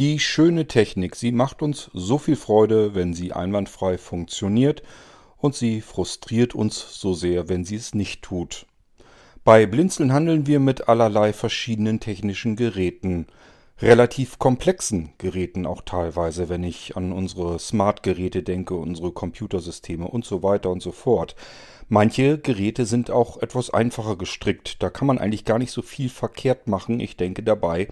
Die schöne Technik, sie macht uns so viel Freude, wenn sie einwandfrei funktioniert und sie frustriert uns so sehr, wenn sie es nicht tut. Bei Blinzeln handeln wir mit allerlei verschiedenen technischen Geräten, relativ komplexen Geräten auch teilweise, wenn ich an unsere Smart-Geräte denke, unsere Computersysteme und so weiter und so fort. Manche Geräte sind auch etwas einfacher gestrickt, da kann man eigentlich gar nicht so viel verkehrt machen. Ich denke dabei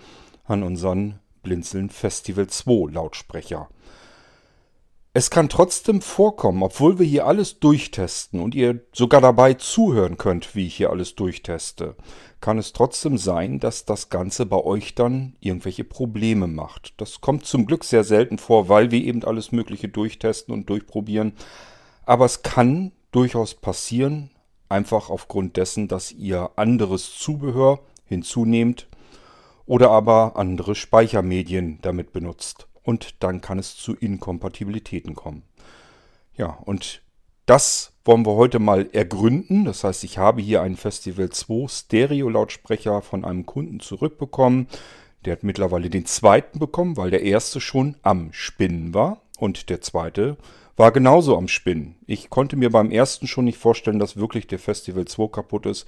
an unseren Blinzeln Festival 2 Lautsprecher. Es kann trotzdem vorkommen, obwohl wir hier alles durchtesten und ihr sogar dabei zuhören könnt, wie ich hier alles durchteste, kann es trotzdem sein, dass das Ganze bei euch dann irgendwelche Probleme macht. Das kommt zum Glück sehr selten vor, weil wir eben alles Mögliche durchtesten und durchprobieren. Aber es kann durchaus passieren, einfach aufgrund dessen, dass ihr anderes Zubehör hinzunehmt oder aber andere Speichermedien damit benutzt. Und dann kann es zu Inkompatibilitäten kommen. Ja, und das wollen wir heute mal ergründen. Das heißt, ich habe hier einen Festival 2 Stereo-Lautsprecher von einem Kunden zurückbekommen. Der hat mittlerweile den zweiten bekommen, weil der erste schon am Spinnen war. Und der zweite war genauso am Spinnen. Ich konnte mir beim ersten schon nicht vorstellen, dass wirklich der Festival 2 kaputt ist.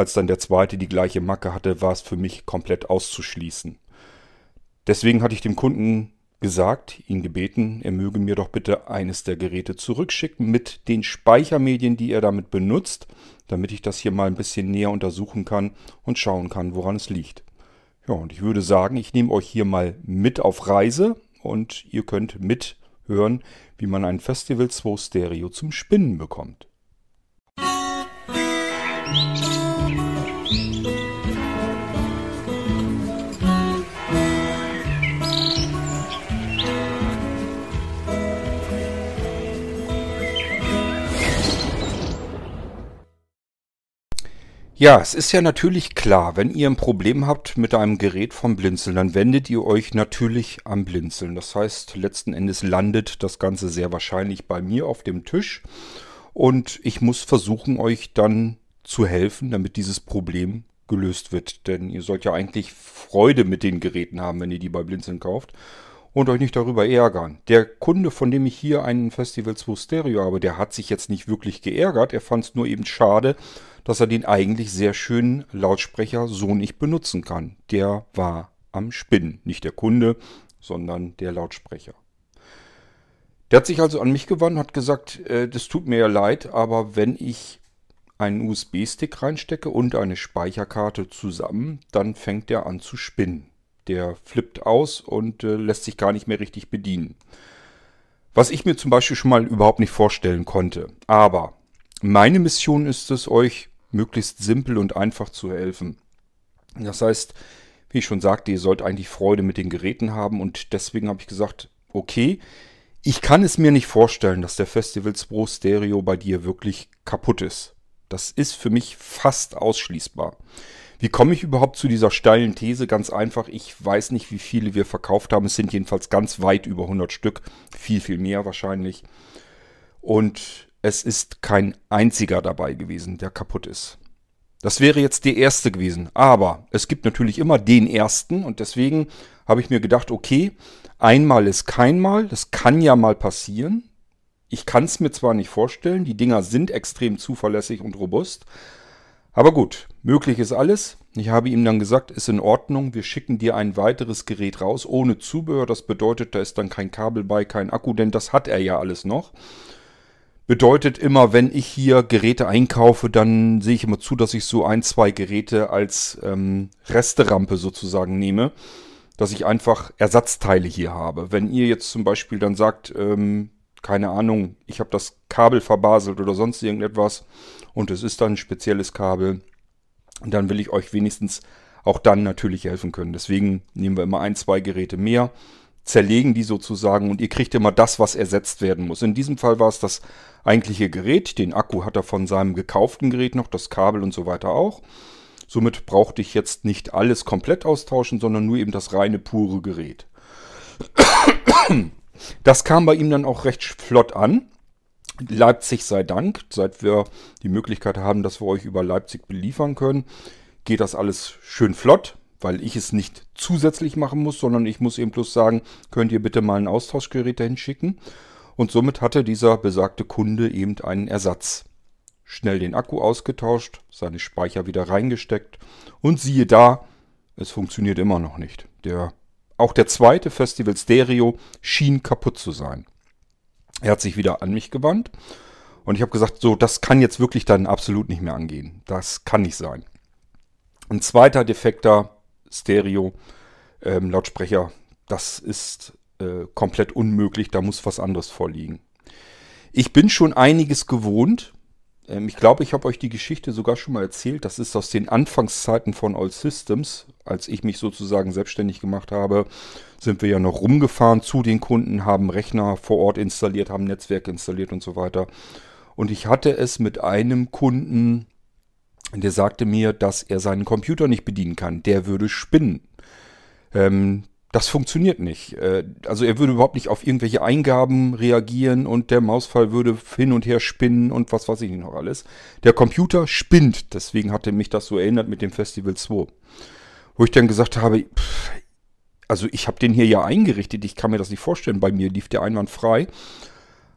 Als dann der zweite die gleiche Macke hatte, war es für mich komplett auszuschließen. Deswegen hatte ich dem Kunden gesagt, ihn gebeten, er möge mir doch bitte eines der Geräte zurückschicken mit den Speichermedien, die er damit benutzt, damit ich das hier mal ein bisschen näher untersuchen kann und schauen kann, woran es liegt. Ja, und ich würde sagen, ich nehme euch hier mal mit auf Reise und ihr könnt mithören, wie man ein Festival 2 Stereo zum Spinnen bekommt. Musik Ja, es ist ja natürlich klar, wenn ihr ein Problem habt mit einem Gerät vom Blinzeln, dann wendet ihr euch natürlich am Blinzeln. Das heißt, letzten Endes landet das Ganze sehr wahrscheinlich bei mir auf dem Tisch und ich muss versuchen, euch dann zu helfen, damit dieses Problem gelöst wird. Denn ihr sollt ja eigentlich Freude mit den Geräten haben, wenn ihr die bei Blinzeln kauft und euch nicht darüber ärgern. Der Kunde, von dem ich hier einen Festival 2 Stereo habe, der hat sich jetzt nicht wirklich geärgert. Er fand es nur eben schade, dass er den eigentlich sehr schönen Lautsprecher so nicht benutzen kann. Der war am Spinnen. Nicht der Kunde, sondern der Lautsprecher. Der hat sich also an mich gewandt hat gesagt, äh, das tut mir ja leid, aber wenn ich einen USB-Stick reinstecke und eine Speicherkarte zusammen, dann fängt der an zu spinnen. Der flippt aus und äh, lässt sich gar nicht mehr richtig bedienen. Was ich mir zum Beispiel schon mal überhaupt nicht vorstellen konnte. Aber meine Mission ist es, euch möglichst simpel und einfach zu helfen. Das heißt, wie ich schon sagte, ihr sollt eigentlich Freude mit den Geräten haben und deswegen habe ich gesagt, okay, ich kann es mir nicht vorstellen, dass der Festivals Pro Stereo bei dir wirklich kaputt ist. Das ist für mich fast ausschließbar. Wie komme ich überhaupt zu dieser steilen These? Ganz einfach, ich weiß nicht, wie viele wir verkauft haben. Es sind jedenfalls ganz weit über 100 Stück. Viel, viel mehr wahrscheinlich. Und es ist kein einziger dabei gewesen, der kaputt ist. Das wäre jetzt der erste gewesen. Aber es gibt natürlich immer den ersten und deswegen habe ich mir gedacht, okay, einmal ist kein Mal, das kann ja mal passieren. Ich kann es mir zwar nicht vorstellen, die Dinger sind extrem zuverlässig und robust, aber gut, möglich ist alles. Ich habe ihm dann gesagt, ist in Ordnung, wir schicken dir ein weiteres Gerät raus ohne Zubehör. Das bedeutet, da ist dann kein Kabel bei, kein Akku, denn das hat er ja alles noch. Bedeutet immer, wenn ich hier Geräte einkaufe, dann sehe ich immer zu, dass ich so ein, zwei Geräte als ähm, Resterampe sozusagen nehme, dass ich einfach Ersatzteile hier habe. Wenn ihr jetzt zum Beispiel dann sagt, ähm, keine Ahnung, ich habe das Kabel verbaselt oder sonst irgendetwas und es ist dann ein spezielles Kabel, dann will ich euch wenigstens auch dann natürlich helfen können. Deswegen nehmen wir immer ein, zwei Geräte mehr zerlegen die sozusagen und ihr kriegt immer das, was ersetzt werden muss. In diesem Fall war es das eigentliche Gerät. Den Akku hat er von seinem gekauften Gerät noch, das Kabel und so weiter auch. Somit brauchte ich jetzt nicht alles komplett austauschen, sondern nur eben das reine pure Gerät. Das kam bei ihm dann auch recht flott an. Leipzig sei Dank, seit wir die Möglichkeit haben, dass wir euch über Leipzig beliefern können, geht das alles schön flott. Weil ich es nicht zusätzlich machen muss, sondern ich muss eben bloß sagen, könnt ihr bitte mal ein Austauschgerät dahin schicken. Und somit hatte dieser besagte Kunde eben einen Ersatz. Schnell den Akku ausgetauscht, seine Speicher wieder reingesteckt und siehe da, es funktioniert immer noch nicht. Der, auch der zweite Festival Stereo schien kaputt zu sein. Er hat sich wieder an mich gewandt und ich habe gesagt, so, das kann jetzt wirklich dann absolut nicht mehr angehen. Das kann nicht sein. Ein zweiter defekter Stereo ähm, Lautsprecher, das ist äh, komplett unmöglich, da muss was anderes vorliegen. Ich bin schon einiges gewohnt. Ähm, ich glaube, ich habe euch die Geschichte sogar schon mal erzählt. Das ist aus den Anfangszeiten von All Systems. Als ich mich sozusagen selbstständig gemacht habe, sind wir ja noch rumgefahren zu den Kunden, haben Rechner vor Ort installiert, haben Netzwerk installiert und so weiter. Und ich hatte es mit einem Kunden, der sagte mir, dass er seinen Computer nicht bedienen kann. Der würde spinnen. Ähm, das funktioniert nicht. Äh, also er würde überhaupt nicht auf irgendwelche Eingaben reagieren und der Mausfall würde hin und her spinnen und was weiß ich noch alles. Der Computer spinnt. Deswegen hatte mich das so erinnert mit dem Festival 2. Wo ich dann gesagt habe, pff, also ich habe den hier ja eingerichtet, ich kann mir das nicht vorstellen. Bei mir lief der einwandfrei.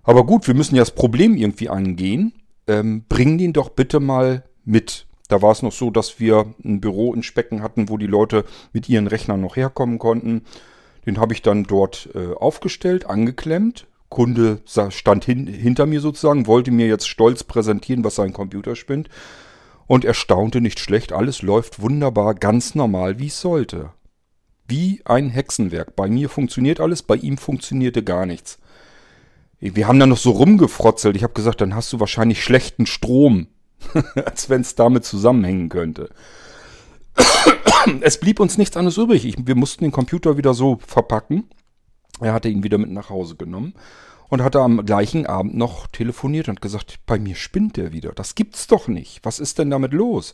Aber gut, wir müssen ja das Problem irgendwie angehen. Ähm, bring den doch bitte mal mit. Da war es noch so, dass wir ein Büro in Specken hatten, wo die Leute mit ihren Rechnern noch herkommen konnten. Den habe ich dann dort äh, aufgestellt, angeklemmt. Kunde stand hin, hinter mir sozusagen, wollte mir jetzt stolz präsentieren, was sein Computer spinnt. Und er staunte nicht schlecht, alles läuft wunderbar, ganz normal, wie es sollte. Wie ein Hexenwerk. Bei mir funktioniert alles, bei ihm funktionierte gar nichts. Wir haben da noch so rumgefrotzelt. Ich habe gesagt, dann hast du wahrscheinlich schlechten Strom. Als wenn es damit zusammenhängen könnte. es blieb uns nichts anderes übrig. Ich, wir mussten den Computer wieder so verpacken. Er hatte ihn wieder mit nach Hause genommen und hatte am gleichen Abend noch telefoniert und gesagt, bei mir spinnt der wieder. Das gibt's doch nicht. Was ist denn damit los?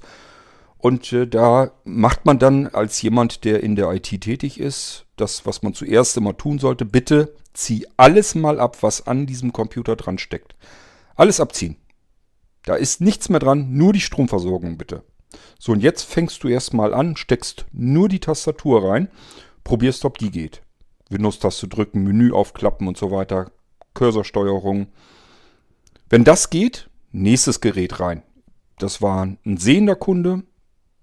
Und äh, da macht man dann als jemand, der in der IT tätig ist, das, was man zuerst immer tun sollte, bitte zieh alles mal ab, was an diesem Computer dran steckt. Alles abziehen. Da ist nichts mehr dran, nur die Stromversorgung bitte. So, und jetzt fängst du erstmal an, steckst nur die Tastatur rein, probierst, ob die geht. Windows-Taste drücken, Menü aufklappen und so weiter, Cursorsteuerung. Wenn das geht, nächstes Gerät rein. Das war ein sehender Kunde.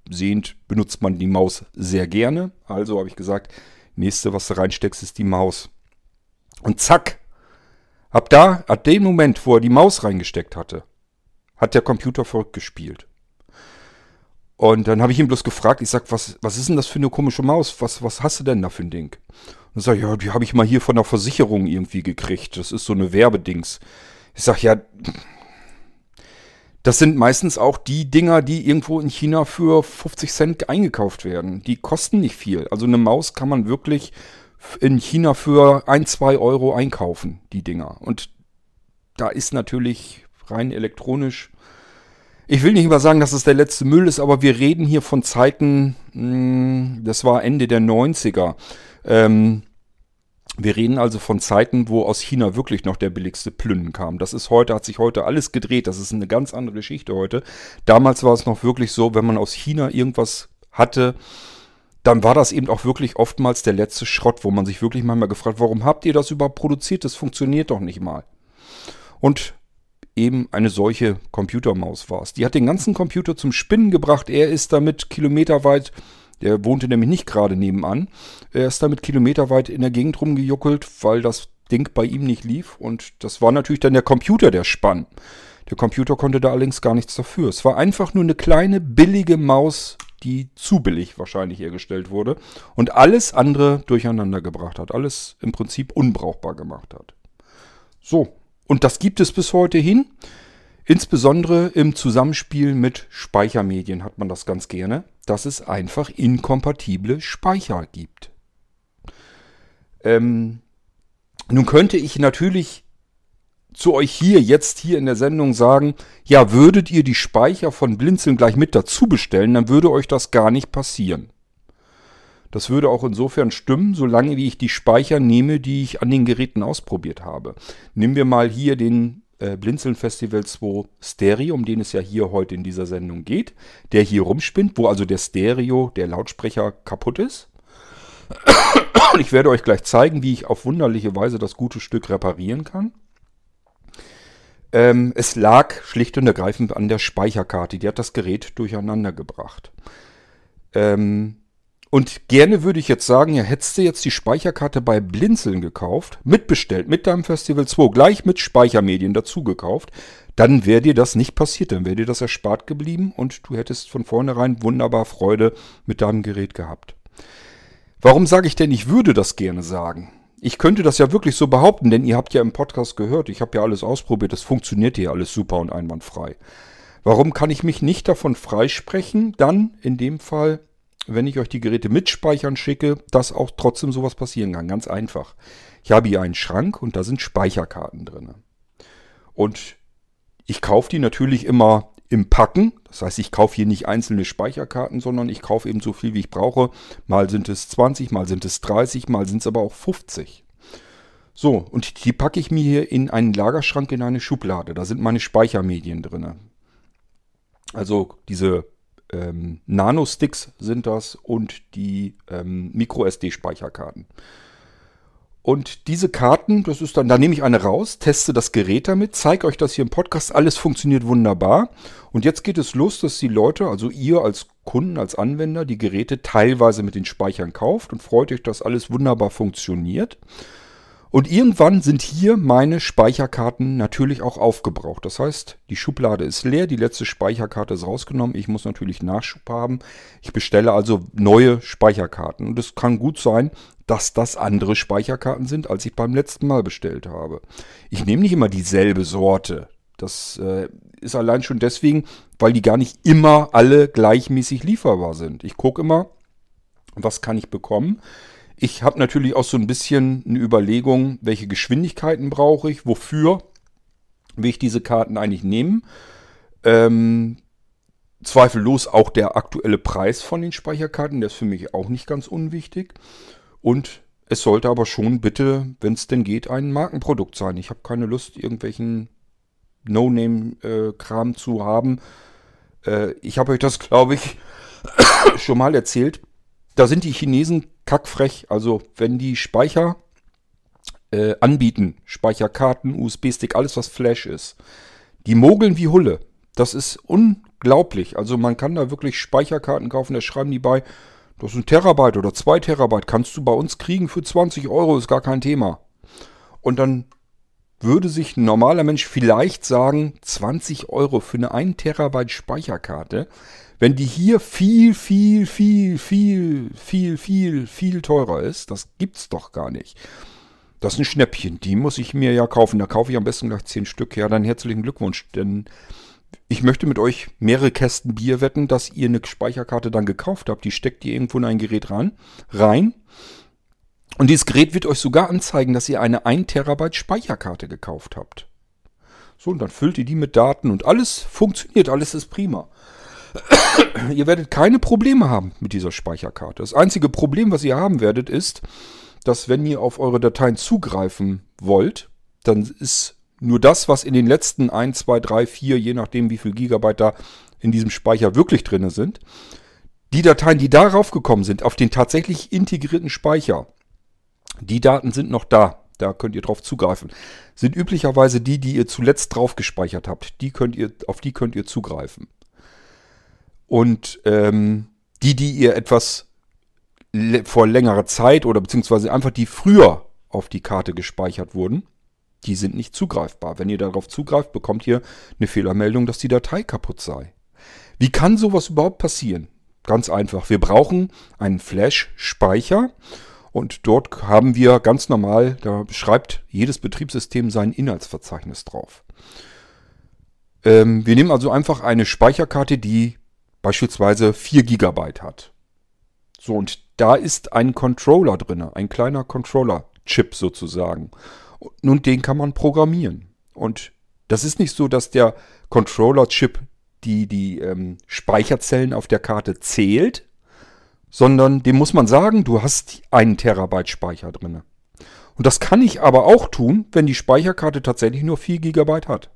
Sehend benutzt man die Maus sehr gerne. Also habe ich gesagt, nächste, was du reinsteckst, ist die Maus. Und zack, ab da, ab dem Moment, wo er die Maus reingesteckt hatte, hat der Computer verrückt gespielt. Und dann habe ich ihn bloß gefragt, ich sag, was, was ist denn das für eine komische Maus? Was, was hast du denn da für ein Ding? Und sag, ja, die habe ich mal hier von der Versicherung irgendwie gekriegt. Das ist so eine Werbedings. Ich sag, ja, das sind meistens auch die Dinger, die irgendwo in China für 50 Cent eingekauft werden. Die kosten nicht viel. Also eine Maus kann man wirklich in China für ein, zwei Euro einkaufen, die Dinger. Und da ist natürlich rein elektronisch. Ich will nicht mal sagen, dass es der letzte Müll ist, aber wir reden hier von Zeiten, hm, das war Ende der 90er. Ähm, wir reden also von Zeiten, wo aus China wirklich noch der billigste Plünnen kam. Das ist heute, hat sich heute alles gedreht. Das ist eine ganz andere Geschichte heute. Damals war es noch wirklich so, wenn man aus China irgendwas hatte, dann war das eben auch wirklich oftmals der letzte Schrott, wo man sich wirklich manchmal gefragt, warum habt ihr das überhaupt produziert? Das funktioniert doch nicht mal. Und eben eine solche Computermaus war es. Die hat den ganzen Computer zum Spinnen gebracht. Er ist damit kilometerweit, der wohnte nämlich nicht gerade nebenan, er ist damit kilometerweit in der Gegend rumgejuckelt, weil das Ding bei ihm nicht lief. Und das war natürlich dann der Computer, der spann. Der Computer konnte da allerdings gar nichts dafür. Es war einfach nur eine kleine, billige Maus, die zu billig wahrscheinlich hergestellt wurde und alles andere durcheinander gebracht hat. Alles im Prinzip unbrauchbar gemacht hat. So, und das gibt es bis heute hin. Insbesondere im Zusammenspiel mit Speichermedien hat man das ganz gerne, dass es einfach inkompatible Speicher gibt. Ähm, nun könnte ich natürlich zu euch hier jetzt hier in der Sendung sagen, ja, würdet ihr die Speicher von Blinzeln gleich mit dazu bestellen, dann würde euch das gar nicht passieren. Das würde auch insofern stimmen, solange wie ich die Speicher nehme, die ich an den Geräten ausprobiert habe. Nehmen wir mal hier den äh, Blinzeln Festival 2 Stereo, um den es ja hier heute in dieser Sendung geht, der hier rumspinnt, wo also der Stereo, der Lautsprecher kaputt ist. Und ich werde euch gleich zeigen, wie ich auf wunderliche Weise das gute Stück reparieren kann. Ähm, es lag schlicht und ergreifend an der Speicherkarte. Die hat das Gerät durcheinander gebracht. Ähm, und gerne würde ich jetzt sagen, ja, hättest du jetzt die Speicherkarte bei Blinzeln gekauft, mitbestellt, mit deinem Festival 2, gleich mit Speichermedien dazu gekauft, dann wäre dir das nicht passiert, dann wäre dir das erspart geblieben und du hättest von vornherein wunderbar Freude mit deinem Gerät gehabt. Warum sage ich denn, ich würde das gerne sagen? Ich könnte das ja wirklich so behaupten, denn ihr habt ja im Podcast gehört, ich habe ja alles ausprobiert, das funktioniert hier alles super und einwandfrei. Warum kann ich mich nicht davon freisprechen, dann in dem Fall wenn ich euch die Geräte mit Speichern schicke, dass auch trotzdem sowas passieren kann. Ganz einfach. Ich habe hier einen Schrank und da sind Speicherkarten drin. Und ich kaufe die natürlich immer im Packen. Das heißt, ich kaufe hier nicht einzelne Speicherkarten, sondern ich kaufe eben so viel, wie ich brauche. Mal sind es 20, mal sind es 30, mal sind es aber auch 50. So, und die packe ich mir hier in einen Lagerschrank in eine Schublade. Da sind meine Speichermedien drin. Also diese ähm, Nano-Sticks sind das und die ähm, Micro-SD-Speicherkarten. Und diese Karten, das ist dann, da nehme ich eine raus, teste das Gerät damit, zeige euch das hier im Podcast, alles funktioniert wunderbar. Und jetzt geht es los, dass die Leute, also ihr als Kunden, als Anwender, die Geräte teilweise mit den Speichern kauft und freut euch, dass alles wunderbar funktioniert. Und irgendwann sind hier meine Speicherkarten natürlich auch aufgebraucht. Das heißt, die Schublade ist leer, die letzte Speicherkarte ist rausgenommen. Ich muss natürlich Nachschub haben. Ich bestelle also neue Speicherkarten. Und es kann gut sein, dass das andere Speicherkarten sind, als ich beim letzten Mal bestellt habe. Ich nehme nicht immer dieselbe Sorte. Das äh, ist allein schon deswegen, weil die gar nicht immer alle gleichmäßig lieferbar sind. Ich gucke immer, was kann ich bekommen. Ich habe natürlich auch so ein bisschen eine Überlegung, welche Geschwindigkeiten brauche ich, wofür will ich diese Karten eigentlich nehmen. Ähm, zweifellos auch der aktuelle Preis von den Speicherkarten, der ist für mich auch nicht ganz unwichtig. Und es sollte aber schon bitte, wenn es denn geht, ein Markenprodukt sein. Ich habe keine Lust, irgendwelchen No-Name-Kram zu haben. Äh, ich habe euch das, glaube ich, schon mal erzählt. Da sind die Chinesen kackfrech. Also wenn die Speicher äh, anbieten, Speicherkarten, USB-Stick, alles was Flash ist, die mogeln wie Hulle. Das ist unglaublich. Also man kann da wirklich Speicherkarten kaufen, da schreiben die bei, das ist ein Terabyte oder zwei Terabyte, kannst du bei uns kriegen für 20 Euro, ist gar kein Thema. Und dann würde sich ein normaler Mensch vielleicht sagen, 20 Euro für eine 1 Terabyte Speicherkarte. Wenn die hier viel, viel, viel, viel, viel, viel, viel teurer ist, das gibt's doch gar nicht. Das ist ein Schnäppchen, die muss ich mir ja kaufen. Da kaufe ich am besten gleich 10 Stück. Ja, dann herzlichen Glückwunsch, denn ich möchte mit euch mehrere Kästen Bier wetten, dass ihr eine Speicherkarte dann gekauft habt. Die steckt ihr irgendwo in ein Gerät ran, rein. Und dieses Gerät wird euch sogar anzeigen, dass ihr eine 1 Terabyte Speicherkarte gekauft habt. So, und dann füllt ihr die mit Daten und alles funktioniert, alles ist prima. ihr werdet keine Probleme haben mit dieser Speicherkarte. Das einzige Problem, was ihr haben werdet, ist, dass wenn ihr auf eure Dateien zugreifen wollt, dann ist nur das, was in den letzten 1, 2, 3, 4, je nachdem wie viel Gigabyte da in diesem Speicher wirklich drin sind, die Dateien, die darauf gekommen sind, auf den tatsächlich integrierten Speicher, die Daten sind noch da. Da könnt ihr drauf zugreifen. Sind üblicherweise die, die ihr zuletzt drauf gespeichert habt. Die könnt ihr, auf die könnt ihr zugreifen. Und ähm, die, die ihr etwas vor längerer Zeit oder beziehungsweise einfach die früher auf die Karte gespeichert wurden, die sind nicht zugreifbar. Wenn ihr darauf zugreift, bekommt ihr eine Fehlermeldung, dass die Datei kaputt sei. Wie kann sowas überhaupt passieren? Ganz einfach. Wir brauchen einen Flash-Speicher und dort haben wir ganz normal, da beschreibt jedes Betriebssystem sein Inhaltsverzeichnis drauf. Ähm, wir nehmen also einfach eine Speicherkarte, die beispielsweise 4 GB hat. So, und da ist ein Controller drin, ein kleiner Controller-Chip sozusagen. Nun, den kann man programmieren. Und das ist nicht so, dass der Controller-Chip die, die ähm, Speicherzellen auf der Karte zählt, sondern dem muss man sagen, du hast einen Terabyte Speicher drin. Und das kann ich aber auch tun, wenn die Speicherkarte tatsächlich nur 4 GB hat.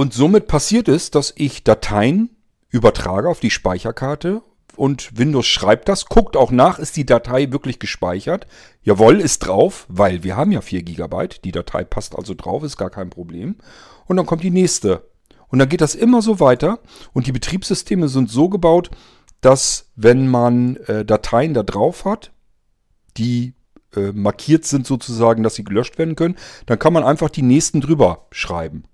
Und somit passiert es, dass ich Dateien übertrage auf die Speicherkarte und Windows schreibt das, guckt auch nach, ist die Datei wirklich gespeichert. Jawohl, ist drauf, weil wir haben ja 4 GB. Die Datei passt also drauf, ist gar kein Problem. Und dann kommt die nächste. Und dann geht das immer so weiter. Und die Betriebssysteme sind so gebaut, dass wenn man äh, Dateien da drauf hat, die äh, markiert sind sozusagen, dass sie gelöscht werden können, dann kann man einfach die nächsten drüber schreiben.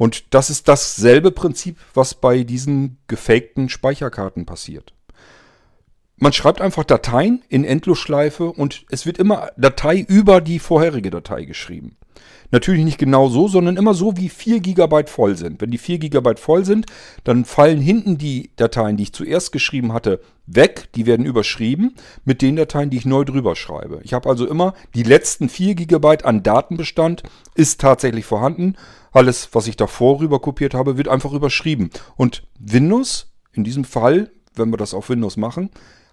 Und das ist dasselbe Prinzip, was bei diesen gefakten Speicherkarten passiert. Man schreibt einfach Dateien in Endlosschleife und es wird immer Datei über die vorherige Datei geschrieben. Natürlich nicht genau so, sondern immer so, wie 4 GB voll sind. Wenn die 4 GB voll sind, dann fallen hinten die Dateien, die ich zuerst geschrieben hatte, weg. Die werden überschrieben mit den Dateien, die ich neu drüber schreibe. Ich habe also immer die letzten 4 GB an Datenbestand ist tatsächlich vorhanden. Alles, was ich davor rüber kopiert habe, wird einfach überschrieben. Und Windows, in diesem Fall, wenn wir das auf Windows machen,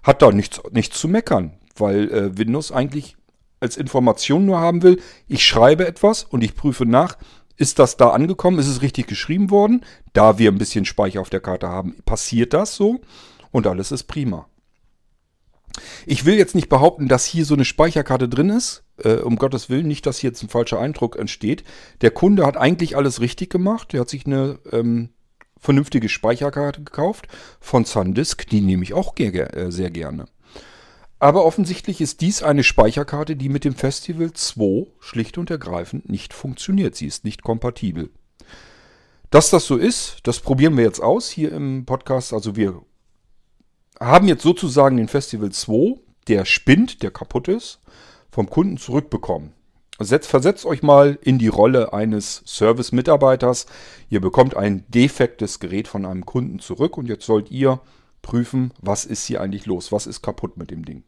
hat da nichts, nichts zu meckern, weil äh, Windows eigentlich als Information nur haben will, ich schreibe etwas und ich prüfe nach, ist das da angekommen, ist es richtig geschrieben worden? Da wir ein bisschen Speicher auf der Karte haben, passiert das so und alles ist prima. Ich will jetzt nicht behaupten, dass hier so eine Speicherkarte drin ist. Äh, um Gottes Willen, nicht, dass hier jetzt ein falscher Eindruck entsteht. Der Kunde hat eigentlich alles richtig gemacht. Er hat sich eine ähm, vernünftige Speicherkarte gekauft von SanDisk. Die nehme ich auch äh, sehr gerne. Aber offensichtlich ist dies eine Speicherkarte, die mit dem Festival 2 schlicht und ergreifend nicht funktioniert. Sie ist nicht kompatibel. Dass das so ist, das probieren wir jetzt aus hier im Podcast. Also wir haben jetzt sozusagen den Festival 2, der spinnt, der kaputt ist, vom Kunden zurückbekommen. Setzt, versetzt euch mal in die Rolle eines Service-Mitarbeiters. Ihr bekommt ein defektes Gerät von einem Kunden zurück und jetzt sollt ihr prüfen, was ist hier eigentlich los, was ist kaputt mit dem Ding.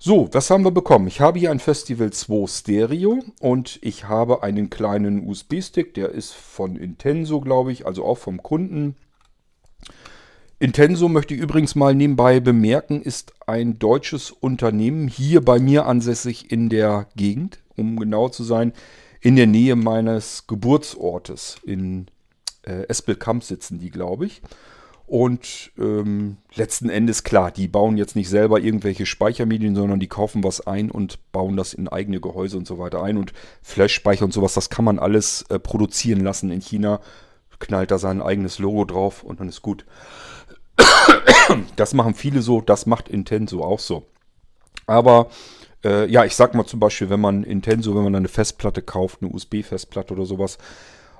So, was haben wir bekommen? Ich habe hier ein Festival 2 Stereo und ich habe einen kleinen USB-Stick, der ist von Intenso, glaube ich, also auch vom Kunden. Intenso möchte ich übrigens mal nebenbei bemerken, ist ein deutsches Unternehmen, hier bei mir ansässig in der Gegend, um genau zu sein, in der Nähe meines Geburtsortes. In äh, Espelkamp sitzen die, glaube ich. Und ähm, letzten Endes, klar, die bauen jetzt nicht selber irgendwelche Speichermedien, sondern die kaufen was ein und bauen das in eigene Gehäuse und so weiter ein. Und Flash-Speicher und sowas, das kann man alles äh, produzieren lassen in China. Knallt da sein eigenes Logo drauf und dann ist gut. Das machen viele so, das macht Intenso auch so. Aber äh, ja, ich sag mal zum Beispiel, wenn man Intenso, wenn man eine Festplatte kauft, eine USB-Festplatte oder sowas,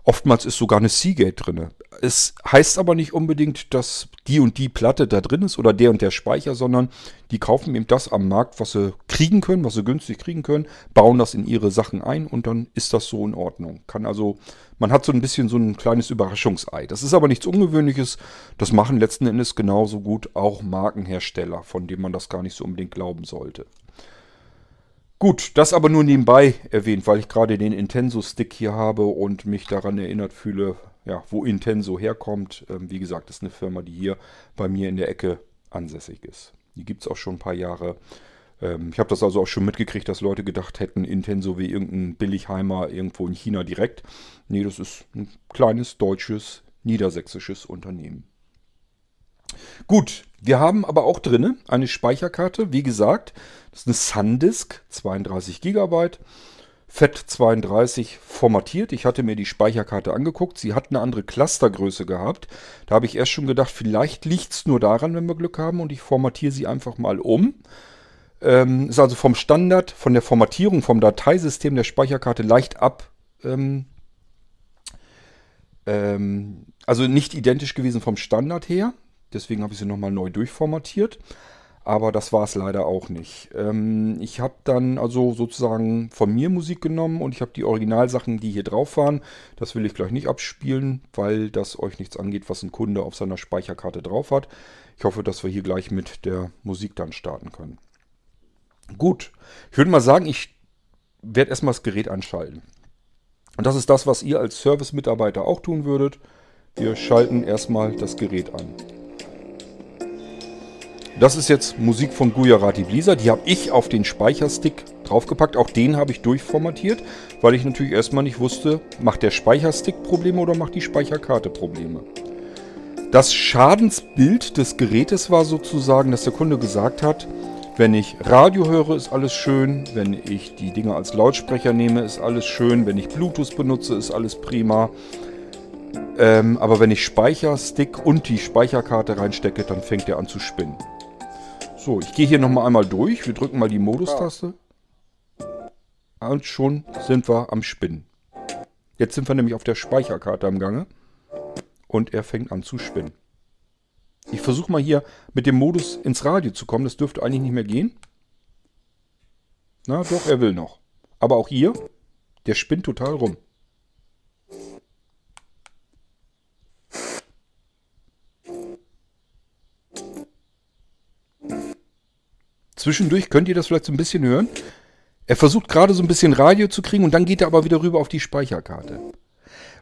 Oftmals ist sogar eine Seagate drin. Es heißt aber nicht unbedingt, dass die und die Platte da drin ist oder der und der Speicher, sondern die kaufen eben das am Markt, was sie kriegen können, was sie günstig kriegen können, bauen das in ihre Sachen ein und dann ist das so in Ordnung. Kann also, man hat so ein bisschen so ein kleines Überraschungsei. Das ist aber nichts Ungewöhnliches. Das machen letzten Endes genauso gut auch Markenhersteller, von denen man das gar nicht so unbedingt glauben sollte. Gut, das aber nur nebenbei erwähnt, weil ich gerade den Intenso-Stick hier habe und mich daran erinnert fühle, ja, wo Intenso herkommt. Ähm, wie gesagt, das ist eine Firma, die hier bei mir in der Ecke ansässig ist. Die gibt es auch schon ein paar Jahre. Ähm, ich habe das also auch schon mitgekriegt, dass Leute gedacht hätten, Intenso wie irgendein Billigheimer irgendwo in China direkt. Nee, das ist ein kleines deutsches, niedersächsisches Unternehmen. Gut, wir haben aber auch drin eine Speicherkarte. Wie gesagt, das ist eine SanDisk, 32 GB. FAT32 formatiert. Ich hatte mir die Speicherkarte angeguckt. Sie hat eine andere Clustergröße gehabt. Da habe ich erst schon gedacht, vielleicht liegt es nur daran, wenn wir Glück haben und ich formatiere sie einfach mal um. Ähm, ist also vom Standard, von der Formatierung, vom Dateisystem der Speicherkarte leicht ab. Ähm, ähm, also nicht identisch gewesen vom Standard her. Deswegen habe ich sie nochmal neu durchformatiert. Aber das war es leider auch nicht. Ähm, ich habe dann also sozusagen von mir Musik genommen und ich habe die Originalsachen, die hier drauf waren, das will ich gleich nicht abspielen, weil das euch nichts angeht, was ein Kunde auf seiner Speicherkarte drauf hat. Ich hoffe, dass wir hier gleich mit der Musik dann starten können. Gut, ich würde mal sagen, ich werde erstmal das Gerät anschalten. Und das ist das, was ihr als Service-Mitarbeiter auch tun würdet. Wir schalten erstmal das Gerät an. Das ist jetzt Musik von Gujarati Blisa. Die habe ich auf den Speicherstick draufgepackt. Auch den habe ich durchformatiert, weil ich natürlich erstmal nicht wusste, macht der Speicherstick Probleme oder macht die Speicherkarte Probleme. Das Schadensbild des Gerätes war sozusagen, dass der Kunde gesagt hat, wenn ich Radio höre, ist alles schön. Wenn ich die Dinge als Lautsprecher nehme, ist alles schön. Wenn ich Bluetooth benutze, ist alles prima. Ähm, aber wenn ich Speicherstick und die Speicherkarte reinstecke, dann fängt er an zu spinnen. So, ich gehe hier nochmal einmal durch. Wir drücken mal die Modus-Taste. Und schon sind wir am Spinnen. Jetzt sind wir nämlich auf der Speicherkarte am Gange. Und er fängt an zu spinnen. Ich versuche mal hier mit dem Modus ins Radio zu kommen. Das dürfte eigentlich nicht mehr gehen. Na, doch, er will noch. Aber auch hier, der spinnt total rum. Zwischendurch könnt ihr das vielleicht so ein bisschen hören. Er versucht gerade so ein bisschen Radio zu kriegen und dann geht er aber wieder rüber auf die Speicherkarte.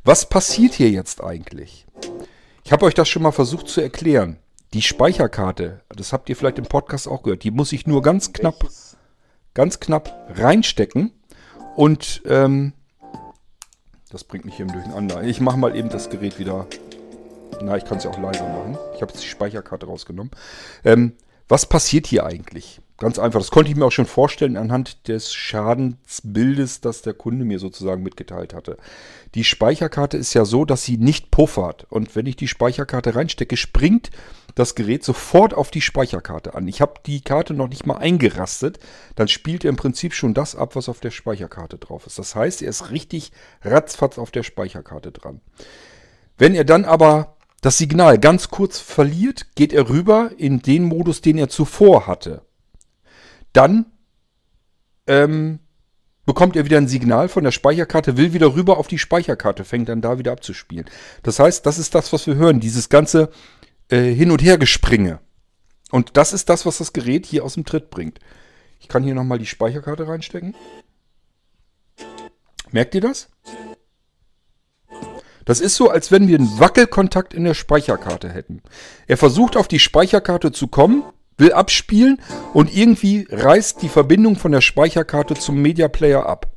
Was passiert hier jetzt eigentlich? Ich habe euch das schon mal versucht zu erklären. Die Speicherkarte, das habt ihr vielleicht im Podcast auch gehört, die muss ich nur ganz knapp, ganz knapp reinstecken. Und ähm, das bringt mich hier Durcheinander. Ich mache mal eben das Gerät wieder. Na, ich kann es ja auch leiser machen. Ich habe jetzt die Speicherkarte rausgenommen. Ähm, was passiert hier eigentlich? Ganz einfach, das konnte ich mir auch schon vorstellen anhand des Schadensbildes, das der Kunde mir sozusagen mitgeteilt hatte. Die Speicherkarte ist ja so, dass sie nicht puffert. Und wenn ich die Speicherkarte reinstecke, springt das Gerät sofort auf die Speicherkarte an. Ich habe die Karte noch nicht mal eingerastet, dann spielt er im Prinzip schon das ab, was auf der Speicherkarte drauf ist. Das heißt, er ist richtig ratzfatz auf der Speicherkarte dran. Wenn er dann aber das Signal ganz kurz verliert, geht er rüber in den Modus, den er zuvor hatte. Dann ähm, bekommt er wieder ein Signal von der Speicherkarte, will wieder rüber auf die Speicherkarte, fängt dann da wieder abzuspielen. Das heißt, das ist das, was wir hören, dieses ganze äh, Hin- und Hergespringe. Und das ist das, was das Gerät hier aus dem Tritt bringt. Ich kann hier nochmal die Speicherkarte reinstecken. Merkt ihr das? Das ist so, als wenn wir einen Wackelkontakt in der Speicherkarte hätten. Er versucht auf die Speicherkarte zu kommen, will abspielen und irgendwie reißt die Verbindung von der Speicherkarte zum Media Player ab.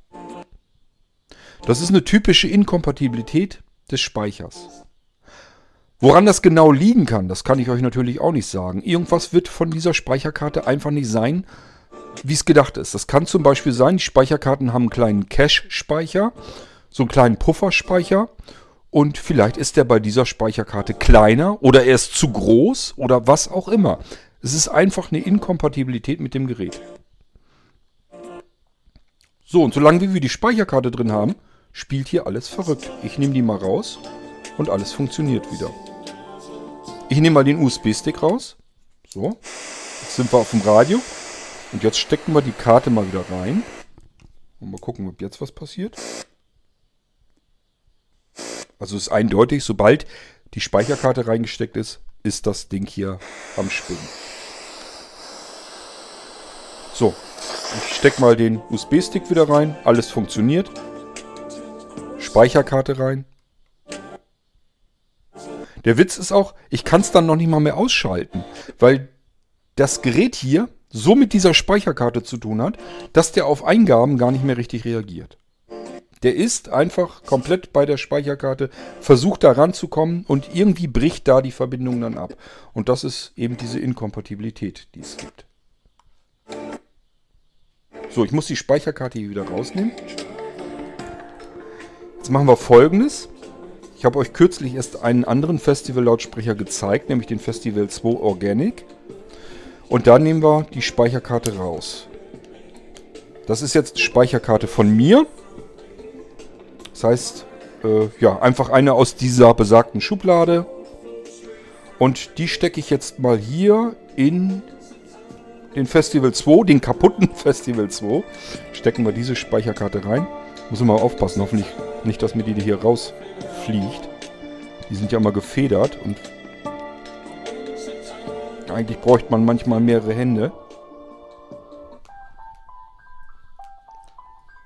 Das ist eine typische Inkompatibilität des Speichers. Woran das genau liegen kann, das kann ich euch natürlich auch nicht sagen. Irgendwas wird von dieser Speicherkarte einfach nicht sein, wie es gedacht ist. Das kann zum Beispiel sein, die Speicherkarten haben einen kleinen Cache-Speicher, so einen kleinen Pufferspeicher. Und vielleicht ist der bei dieser Speicherkarte kleiner oder er ist zu groß oder was auch immer. Es ist einfach eine Inkompatibilität mit dem Gerät. So, und solange wir die Speicherkarte drin haben, spielt hier alles verrückt. Ich nehme die mal raus und alles funktioniert wieder. Ich nehme mal den USB-Stick raus. So, jetzt sind wir auf dem Radio. Und jetzt stecken wir die Karte mal wieder rein. Und mal gucken, ob jetzt was passiert. Also ist eindeutig, sobald die Speicherkarte reingesteckt ist, ist das Ding hier am Spinnen. So, ich stecke mal den USB-Stick wieder rein. Alles funktioniert. Speicherkarte rein. Der Witz ist auch, ich kann es dann noch nicht mal mehr ausschalten, weil das Gerät hier so mit dieser Speicherkarte zu tun hat, dass der auf Eingaben gar nicht mehr richtig reagiert. Der ist einfach komplett bei der Speicherkarte, versucht da ranzukommen und irgendwie bricht da die Verbindung dann ab. Und das ist eben diese Inkompatibilität, die es gibt. So, ich muss die Speicherkarte hier wieder rausnehmen. Jetzt machen wir folgendes. Ich habe euch kürzlich erst einen anderen Festival-Lautsprecher gezeigt, nämlich den Festival 2 Organic. Und da nehmen wir die Speicherkarte raus. Das ist jetzt die Speicherkarte von mir. Das heißt, äh, ja, einfach eine aus dieser besagten Schublade. Und die stecke ich jetzt mal hier in den Festival 2, den kaputten Festival 2. Stecken wir diese Speicherkarte rein. Muss mal aufpassen, hoffentlich nicht, dass mir die hier rausfliegt. Die sind ja immer gefedert und eigentlich bräuchte man manchmal mehrere Hände.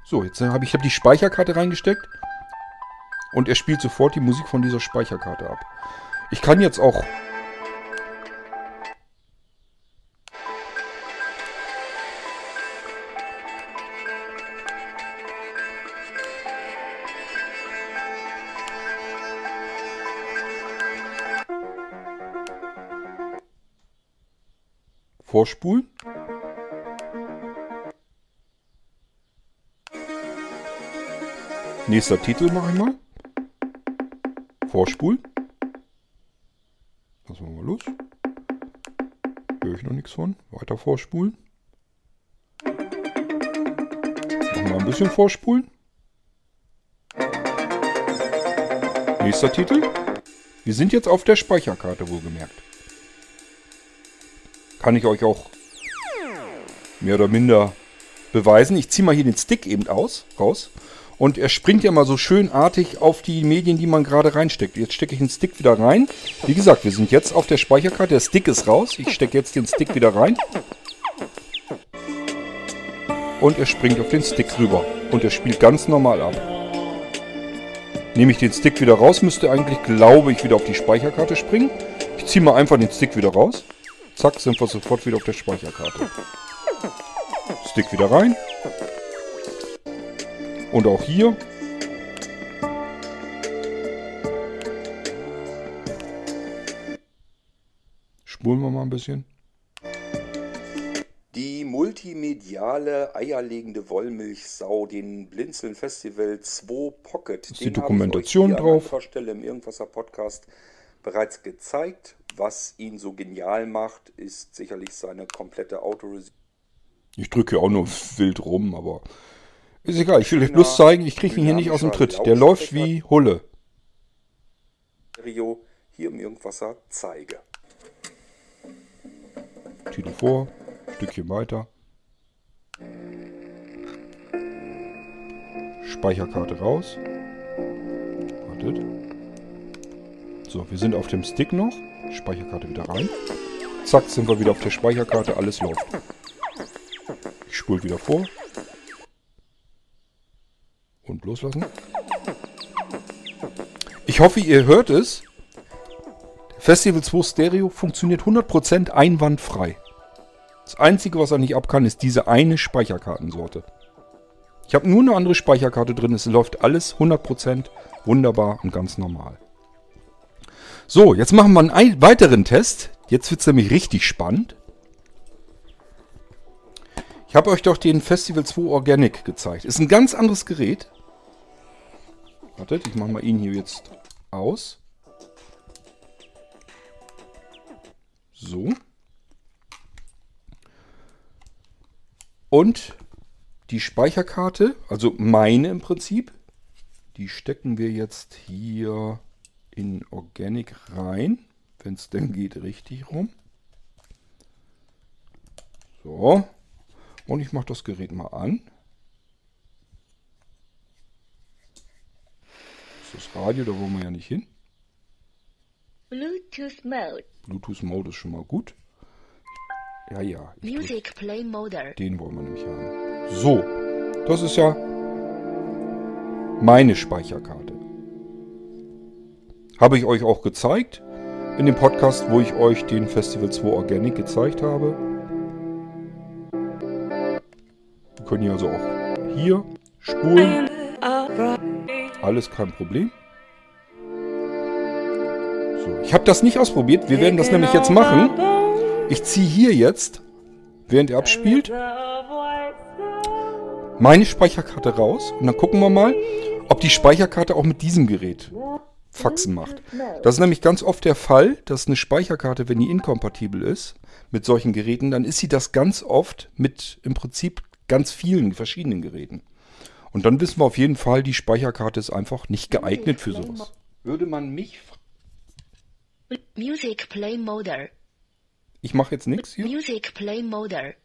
So, jetzt habe ich hab die Speicherkarte reingesteckt und er spielt sofort die Musik von dieser Speicherkarte ab. Ich kann jetzt auch Vorspulen. Nächster Titel mache ich mal. Vorspulen. Lassen wir mal los. Höre ich noch nichts von. Weiter vorspulen. Noch mal ein bisschen vorspulen. Nächster Titel. Wir sind jetzt auf der Speicherkarte wohlgemerkt. Kann ich euch auch mehr oder minder beweisen. Ich ziehe mal hier den Stick eben aus, raus. Und er springt ja mal so schönartig auf die Medien, die man gerade reinsteckt. Jetzt stecke ich den Stick wieder rein. Wie gesagt, wir sind jetzt auf der Speicherkarte. Der Stick ist raus. Ich stecke jetzt den Stick wieder rein. Und er springt auf den Stick rüber. Und er spielt ganz normal ab. Nehme ich den Stick wieder raus, müsste eigentlich, glaube ich, wieder auf die Speicherkarte springen. Ich ziehe mal einfach den Stick wieder raus. Zack, sind wir sofort wieder auf der Speicherkarte. Stick wieder rein. Und auch hier. Spulen wir mal ein bisschen. Die multimediale eierlegende Wollmilchsau, den Blinzeln Festival 2 Pocket. Ist die Dokumentation drauf? An Stelle im Irgendwasser Podcast bereits gezeigt. Was ihn so genial macht, ist sicherlich seine komplette Autorisierung. Ich drücke auch nur wild rum, aber ist egal, ich will euch bloß zeigen, ich kriege ihn hier nicht aus dem Tritt. Der läuft wie Hulle. Rio hier im Irgendwasser zeige. Titel vor, Stückchen weiter. Speicherkarte raus. Wartet. So, wir sind auf dem Stick noch. Speicherkarte wieder rein. Zack, sind wir wieder auf der Speicherkarte, alles läuft. Ich spule wieder vor, und loslassen. Ich hoffe, ihr hört es. Festival 2 Stereo funktioniert 100% einwandfrei. Das Einzige, was er nicht ab kann, ist diese eine Speicherkartensorte. Ich habe nur eine andere Speicherkarte drin. Es läuft alles 100% wunderbar und ganz normal. So, jetzt machen wir einen weiteren Test. Jetzt wird es nämlich richtig spannend. Ich habe euch doch den Festival 2 Organic gezeigt. Ist ein ganz anderes Gerät. Wartet, ich mache mal ihn hier jetzt aus. So. Und die Speicherkarte, also meine im Prinzip, die stecken wir jetzt hier in Organic rein, wenn es denn geht, richtig rum. So. Und ich mache das Gerät mal an. Das Radio, da wollen wir ja nicht hin. Bluetooth Mode. Bluetooth Mode ist schon mal gut. Ja, ja. Music Play Mode. Den wollen wir nämlich haben. So, das ist ja meine Speicherkarte. Habe ich euch auch gezeigt in dem Podcast, wo ich euch den Festival 2 Organic gezeigt habe. Wir können hier also auch hier spulen. Alles kein Problem. So, ich habe das nicht ausprobiert. Wir werden das nämlich jetzt machen. Ich ziehe hier jetzt, während er abspielt, meine Speicherkarte raus. Und dann gucken wir mal, ob die Speicherkarte auch mit diesem Gerät Faxen macht. Das ist nämlich ganz oft der Fall, dass eine Speicherkarte, wenn die inkompatibel ist mit solchen Geräten, dann ist sie das ganz oft mit im Prinzip ganz vielen verschiedenen Geräten. Und dann wissen wir auf jeden Fall, die Speicherkarte ist einfach nicht geeignet für sowas. Würde man mich... Music Play Mode. Ich mache jetzt nichts hier. Music Play Mode.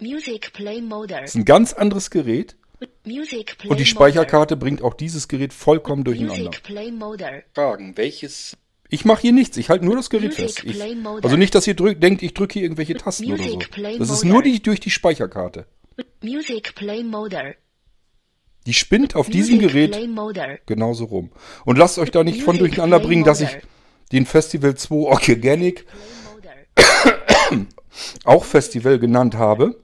Music Play Mode. Das ist ein ganz anderes Gerät. Music Play Und die Speicherkarte bringt auch dieses Gerät vollkommen durcheinander. Music. Fragen, welches Ich mache hier nichts. Ich halte nur das Gerät Music fest. Ich, also nicht, dass ihr drück, denkt, ich drücke hier irgendwelche Tasten oder so. Music Das ist nur die, durch die Speicherkarte. Music. Die spinnt auf diesem Music Gerät Play Mode. genauso rum. Und lasst euch da nicht von Music durcheinander bringen, dass ich den Festival 2 Organic auch Festival genannt habe.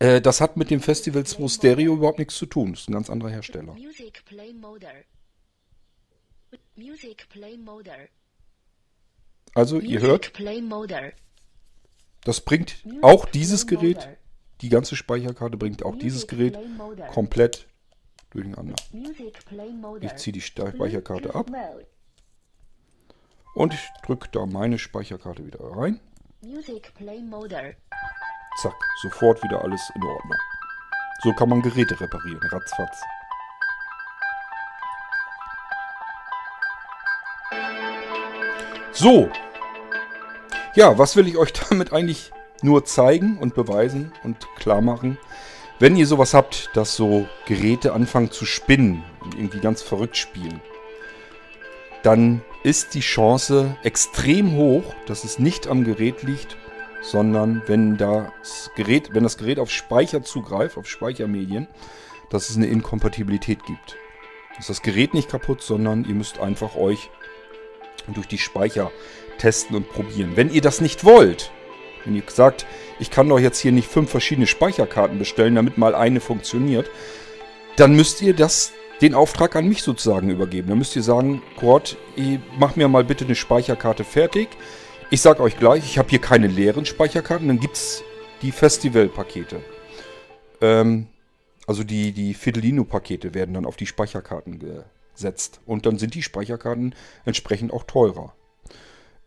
Äh, das hat mit dem Festival 2 Stereo überhaupt nichts zu tun. Das ist ein ganz anderer Hersteller. Music Play Mode. Music Play Mode. Also, ihr hört. Das bringt auch dieses Gerät, die ganze Speicherkarte bringt auch dieses Gerät komplett durcheinander. Ich ziehe die Speicherkarte ab und ich drücke da meine Speicherkarte wieder rein. Zack, sofort wieder alles in Ordnung. So kann man Geräte reparieren, ratzfatz. So. Ja, was will ich euch damit eigentlich nur zeigen und beweisen und klar machen? Wenn ihr sowas habt, dass so Geräte anfangen zu spinnen und irgendwie ganz verrückt spielen, dann ist die Chance extrem hoch, dass es nicht am Gerät liegt, sondern wenn das Gerät, wenn das Gerät auf Speicher zugreift, auf Speichermedien, dass es eine Inkompatibilität gibt. Ist das Gerät nicht kaputt, sondern ihr müsst einfach euch durch die Speicher testen und probieren. Wenn ihr das nicht wollt, wenn ihr sagt, ich kann doch jetzt hier nicht fünf verschiedene Speicherkarten bestellen, damit mal eine funktioniert, dann müsst ihr das den Auftrag an mich sozusagen übergeben. Dann müsst ihr sagen, Kurt, mach mir mal bitte eine Speicherkarte fertig. Ich sage euch gleich, ich habe hier keine leeren Speicherkarten, dann gibt es die Festival-Pakete. Ähm, also die, die Fidelino-Pakete werden dann auf die Speicherkarten gesetzt. Und dann sind die Speicherkarten entsprechend auch teurer.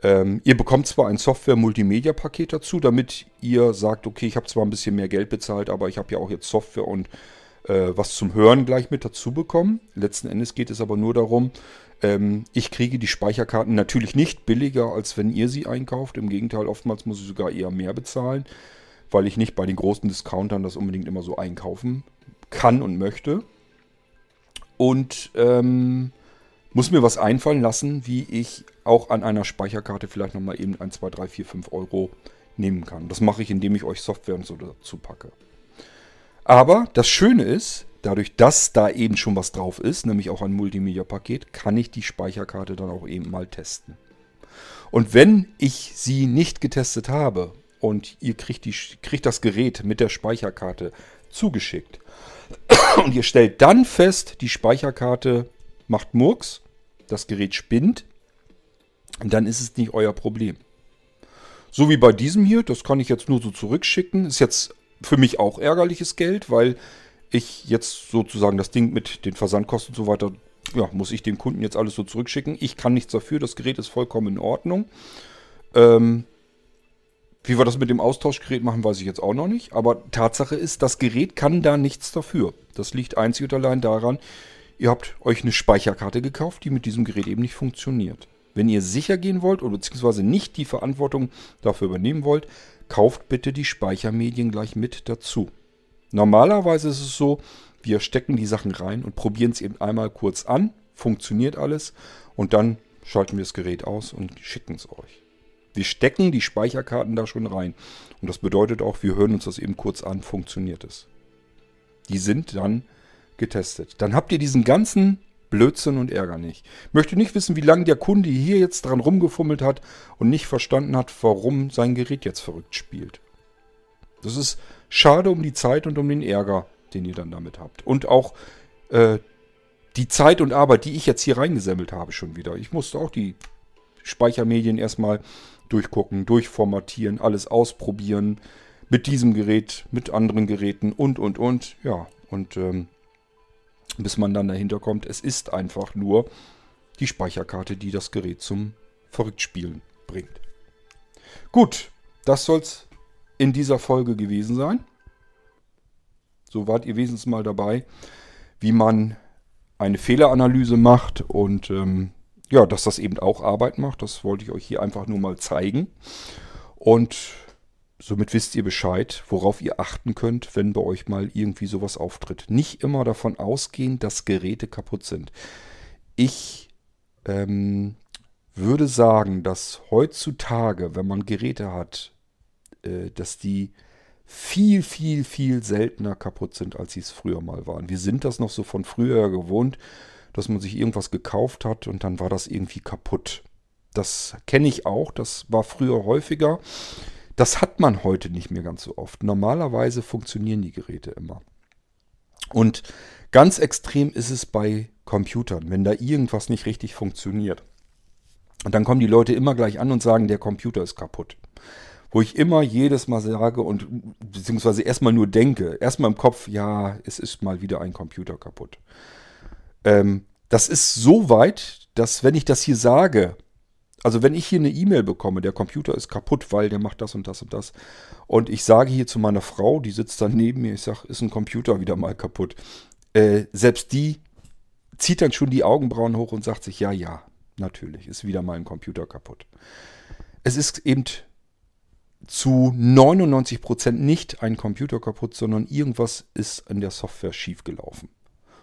Ähm, ihr bekommt zwar ein Software-Multimedia-Paket dazu, damit ihr sagt, okay, ich habe zwar ein bisschen mehr Geld bezahlt, aber ich habe ja auch jetzt Software und äh, was zum Hören gleich mit dazu bekommen. Letzten Endes geht es aber nur darum, ähm, ich kriege die Speicherkarten natürlich nicht billiger, als wenn ihr sie einkauft. Im Gegenteil, oftmals muss ich sogar eher mehr bezahlen, weil ich nicht bei den großen Discountern das unbedingt immer so einkaufen kann und möchte. Und ähm, muss mir was einfallen lassen, wie ich auch an einer Speicherkarte vielleicht nochmal eben 1, 2, 3, 4, 5 Euro nehmen kann. Das mache ich, indem ich euch Software und so dazu packe. Aber das Schöne ist, dadurch, dass da eben schon was drauf ist, nämlich auch ein Multimedia-Paket, kann ich die Speicherkarte dann auch eben mal testen. Und wenn ich sie nicht getestet habe und ihr kriegt, die, kriegt das Gerät mit der Speicherkarte zugeschickt und ihr stellt dann fest, die Speicherkarte macht Murks, das Gerät spinnt, dann ist es nicht euer Problem. So wie bei diesem hier, das kann ich jetzt nur so zurückschicken. Ist jetzt für mich auch ärgerliches Geld, weil ich jetzt sozusagen das Ding mit den Versandkosten und so weiter, ja, muss ich dem Kunden jetzt alles so zurückschicken. Ich kann nichts dafür, das Gerät ist vollkommen in Ordnung. Ähm, wie wir das mit dem Austauschgerät machen, weiß ich jetzt auch noch nicht. Aber Tatsache ist, das Gerät kann da nichts dafür. Das liegt einzig und allein daran, ihr habt euch eine Speicherkarte gekauft, die mit diesem Gerät eben nicht funktioniert. Wenn ihr sicher gehen wollt oder beziehungsweise nicht die Verantwortung dafür übernehmen wollt, kauft bitte die Speichermedien gleich mit dazu. Normalerweise ist es so, wir stecken die Sachen rein und probieren es eben einmal kurz an, funktioniert alles und dann schalten wir das Gerät aus und schicken es euch. Wir stecken die Speicherkarten da schon rein und das bedeutet auch, wir hören uns das eben kurz an, funktioniert es. Die sind dann getestet. Dann habt ihr diesen ganzen Blödsinn und Ärger nicht. Ich möchte nicht wissen, wie lange der Kunde hier jetzt dran rumgefummelt hat und nicht verstanden hat, warum sein Gerät jetzt verrückt spielt. Das ist schade um die Zeit und um den Ärger, den ihr dann damit habt. Und auch äh, die Zeit und Arbeit, die ich jetzt hier reingesammelt habe, schon wieder. Ich musste auch die Speichermedien erstmal durchgucken, durchformatieren, alles ausprobieren. Mit diesem Gerät, mit anderen Geräten und, und, und. Ja, und ähm, bis man dann dahinter kommt, es ist einfach nur die Speicherkarte, die das Gerät zum Verrücktspielen bringt. Gut, das soll es in dieser Folge gewesen sein. So wart ihr wesentlich mal dabei, wie man eine Fehleranalyse macht und ähm, ja, dass das eben auch Arbeit macht. Das wollte ich euch hier einfach nur mal zeigen. Und somit wisst ihr Bescheid, worauf ihr achten könnt, wenn bei euch mal irgendwie sowas auftritt. Nicht immer davon ausgehen, dass Geräte kaputt sind. Ich ähm, würde sagen, dass heutzutage, wenn man Geräte hat, äh, dass die viel, viel, viel seltener kaputt sind, als sie es früher mal waren. Wir sind das noch so von früher gewohnt, dass man sich irgendwas gekauft hat und dann war das irgendwie kaputt. Das kenne ich auch, das war früher häufiger. Das hat man heute nicht mehr ganz so oft. Normalerweise funktionieren die Geräte immer. Und ganz extrem ist es bei Computern, wenn da irgendwas nicht richtig funktioniert. Und dann kommen die Leute immer gleich an und sagen, der Computer ist kaputt. Wo ich immer jedes Mal sage und beziehungsweise erstmal nur denke, erstmal im Kopf, ja, es ist mal wieder ein Computer kaputt. Ähm, das ist so weit, dass wenn ich das hier sage, also wenn ich hier eine E-Mail bekomme, der Computer ist kaputt, weil der macht das und das und das. Und ich sage hier zu meiner Frau, die sitzt dann neben mir, ich sage, ist ein Computer wieder mal kaputt. Äh, selbst die zieht dann schon die Augenbrauen hoch und sagt sich, ja, ja, natürlich, ist wieder mal ein Computer kaputt. Es ist eben zu 99% nicht ein Computer kaputt, sondern irgendwas ist an der Software schiefgelaufen.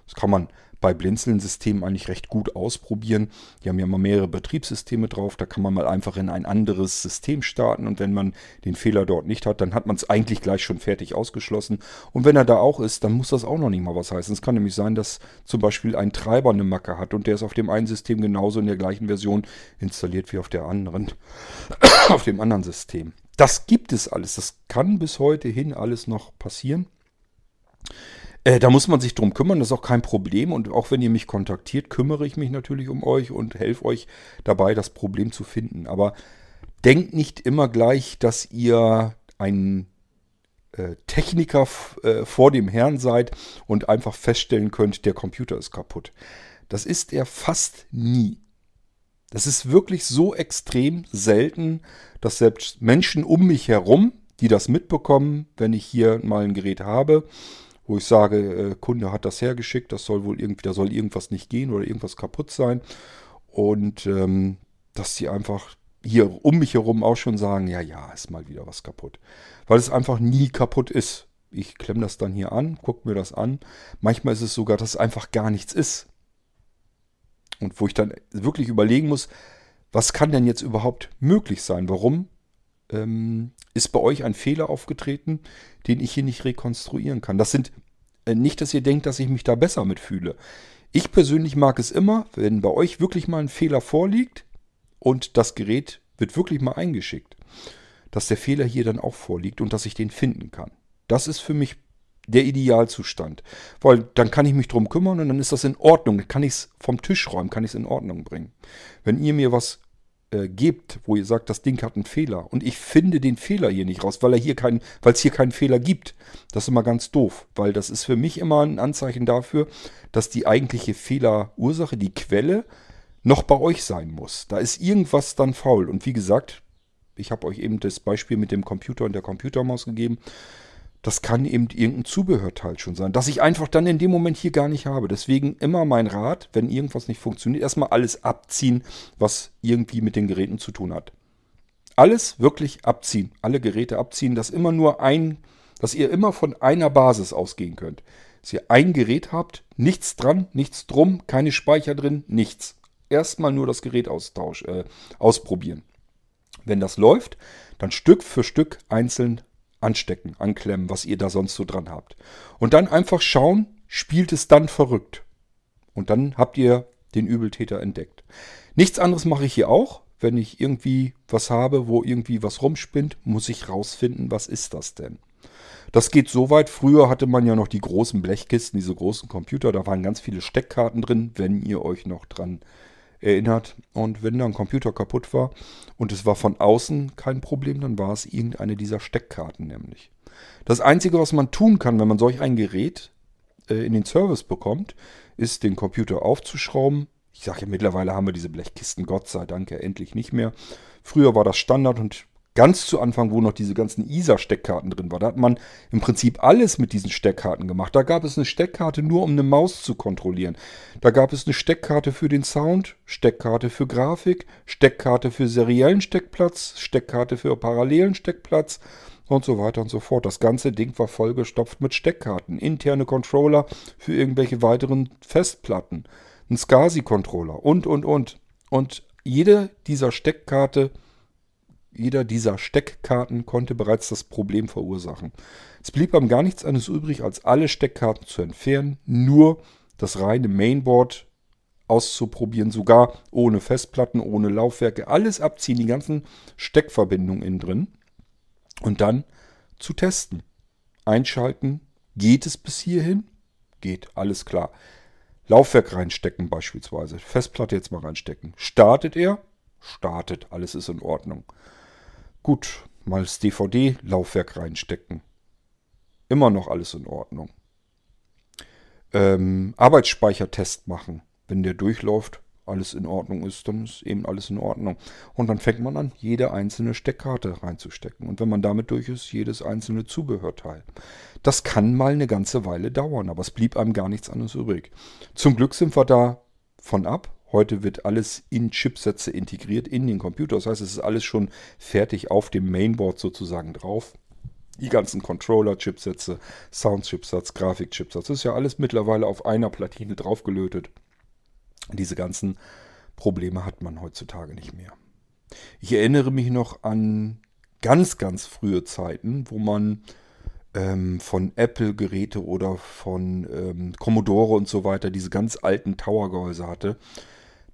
Das kann man bei Blinzeln-Systemen eigentlich recht gut ausprobieren. Die haben ja mal mehrere Betriebssysteme drauf. Da kann man mal einfach in ein anderes System starten und wenn man den Fehler dort nicht hat, dann hat man es eigentlich gleich schon fertig ausgeschlossen. Und wenn er da auch ist, dann muss das auch noch nicht mal was heißen. Es kann nämlich sein, dass zum Beispiel ein Treiber eine Macke hat und der ist auf dem einen System genauso in der gleichen Version installiert wie auf der anderen, auf dem anderen System. Das gibt es alles. Das kann bis heute hin alles noch passieren. Äh, da muss man sich drum kümmern, das ist auch kein Problem. Und auch wenn ihr mich kontaktiert, kümmere ich mich natürlich um euch und helfe euch dabei, das Problem zu finden. Aber denkt nicht immer gleich, dass ihr ein äh, Techniker äh, vor dem Herrn seid und einfach feststellen könnt, der Computer ist kaputt. Das ist er fast nie. Das ist wirklich so extrem selten, dass selbst Menschen um mich herum, die das mitbekommen, wenn ich hier mal ein Gerät habe, wo ich sage, äh, Kunde hat das hergeschickt, das soll wohl irgendwie, da soll irgendwas nicht gehen oder irgendwas kaputt sein. Und ähm, dass sie einfach hier um mich herum auch schon sagen, ja, ja, ist mal wieder was kaputt. Weil es einfach nie kaputt ist. Ich klemme das dann hier an, gucke mir das an. Manchmal ist es sogar, dass es einfach gar nichts ist. Und wo ich dann wirklich überlegen muss, was kann denn jetzt überhaupt möglich sein? Warum ähm, ist bei euch ein Fehler aufgetreten, den ich hier nicht rekonstruieren kann. Das sind äh, nicht, dass ihr denkt, dass ich mich da besser mitfühle. Ich persönlich mag es immer, wenn bei euch wirklich mal ein Fehler vorliegt und das Gerät wird wirklich mal eingeschickt, dass der Fehler hier dann auch vorliegt und dass ich den finden kann. Das ist für mich der Idealzustand. Weil dann kann ich mich drum kümmern und dann ist das in Ordnung. Dann kann ich es vom Tisch räumen, kann ich es in Ordnung bringen. Wenn ihr mir was äh, gebt, wo ihr sagt, das Ding hat einen Fehler und ich finde den Fehler hier nicht raus, weil er hier keinen, weil es hier keinen Fehler gibt. Das ist immer ganz doof, weil das ist für mich immer ein Anzeichen dafür, dass die eigentliche Fehlerursache, die Quelle, noch bei euch sein muss. Da ist irgendwas dann faul. Und wie gesagt, ich habe euch eben das Beispiel mit dem Computer und der Computermaus gegeben. Das kann eben irgendein Zubehörteil schon sein, das ich einfach dann in dem Moment hier gar nicht habe. Deswegen immer mein Rat, wenn irgendwas nicht funktioniert, erstmal alles abziehen, was irgendwie mit den Geräten zu tun hat. Alles wirklich abziehen, alle Geräte abziehen, dass immer nur ein, dass ihr immer von einer Basis ausgehen könnt. Dass ihr ein Gerät habt, nichts dran, nichts drum, keine Speicher drin, nichts. Erstmal nur das Gerät austausch, äh, ausprobieren. Wenn das läuft, dann Stück für Stück einzeln anstecken, anklemmen, was ihr da sonst so dran habt. Und dann einfach schauen, spielt es dann verrückt. Und dann habt ihr den Übeltäter entdeckt. Nichts anderes mache ich hier auch. Wenn ich irgendwie was habe, wo irgendwie was rumspinnt, muss ich rausfinden, was ist das denn? Das geht so weit. Früher hatte man ja noch die großen Blechkisten, diese großen Computer. Da waren ganz viele Steckkarten drin, wenn ihr euch noch dran erinnert. Und wenn da ein Computer kaputt war und es war von außen kein Problem, dann war es irgendeine dieser Steckkarten nämlich. Das Einzige, was man tun kann, wenn man solch ein Gerät äh, in den Service bekommt, ist den Computer aufzuschrauben. Ich sage ja, mittlerweile haben wir diese Blechkisten, Gott sei Dank, ja endlich nicht mehr. Früher war das Standard und ganz zu Anfang, wo noch diese ganzen ISA-Steckkarten drin waren, da hat man im Prinzip alles mit diesen Steckkarten gemacht. Da gab es eine Steckkarte nur, um eine Maus zu kontrollieren. Da gab es eine Steckkarte für den Sound, Steckkarte für Grafik, Steckkarte für seriellen Steckplatz, Steckkarte für parallelen Steckplatz und so weiter und so fort. Das ganze Ding war vollgestopft mit Steckkarten, interne Controller für irgendwelche weiteren Festplatten, ein SCSI-Controller und, und, und. Und jede dieser Steckkarte jeder dieser Steckkarten konnte bereits das Problem verursachen. Es blieb einem gar nichts anderes übrig, als alle Steckkarten zu entfernen, nur das reine Mainboard auszuprobieren, sogar ohne Festplatten, ohne Laufwerke, alles abziehen, die ganzen Steckverbindungen innen drin und dann zu testen. Einschalten, geht es bis hierhin? Geht, alles klar. Laufwerk reinstecken beispielsweise, Festplatte jetzt mal reinstecken. Startet er? Startet, alles ist in Ordnung. Gut, mal das DVD-Laufwerk reinstecken. Immer noch alles in Ordnung. Ähm, Arbeitsspeichertest machen. Wenn der durchläuft, alles in Ordnung ist, dann ist eben alles in Ordnung. Und dann fängt man an, jede einzelne Steckkarte reinzustecken. Und wenn man damit durch ist, jedes einzelne Zubehörteil. Das kann mal eine ganze Weile dauern, aber es blieb einem gar nichts anderes übrig. Zum Glück sind wir da von ab. Heute wird alles in Chipsätze integriert in den Computer. Das heißt, es ist alles schon fertig auf dem Mainboard sozusagen drauf. Die ganzen Controller-Chipsätze, Sound-Chipsatz, Grafik-Chipsatz, das ist ja alles mittlerweile auf einer Platine draufgelötet. Diese ganzen Probleme hat man heutzutage nicht mehr. Ich erinnere mich noch an ganz, ganz frühe Zeiten, wo man ähm, von Apple-Geräte oder von ähm, Commodore und so weiter diese ganz alten Tower-Gehäuse hatte.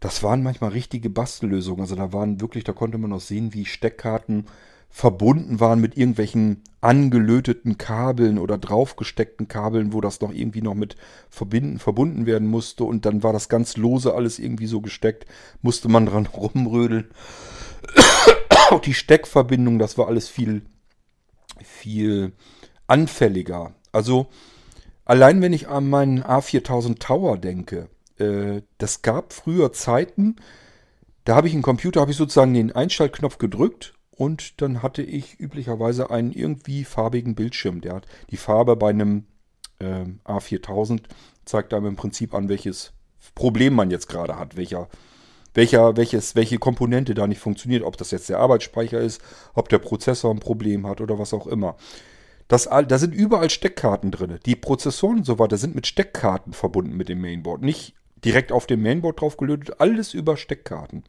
Das waren manchmal richtige Bastellösungen. Also da waren wirklich, da konnte man noch sehen, wie Steckkarten verbunden waren mit irgendwelchen angelöteten Kabeln oder draufgesteckten Kabeln, wo das noch irgendwie noch mit verbinden, verbunden werden musste. Und dann war das ganz lose alles irgendwie so gesteckt, musste man dran rumrödeln. Auch die Steckverbindung, das war alles viel, viel anfälliger. Also allein wenn ich an meinen A4000 Tower denke, äh, das gab früher Zeiten, da habe ich einen Computer, habe ich sozusagen den Einschaltknopf gedrückt und dann hatte ich üblicherweise einen irgendwie farbigen Bildschirm. Der hat die Farbe bei einem äh, A4000 zeigt einem im Prinzip an, welches Problem man jetzt gerade hat, welcher, welcher, welches, welche Komponente da nicht funktioniert, ob das jetzt der Arbeitsspeicher ist, ob der Prozessor ein Problem hat oder was auch immer. Das, da sind überall Steckkarten drin. Die Prozessoren und so weiter sind mit Steckkarten verbunden mit dem Mainboard. Nicht direkt auf dem Mainboard drauf gelötet, alles über Steckkarten.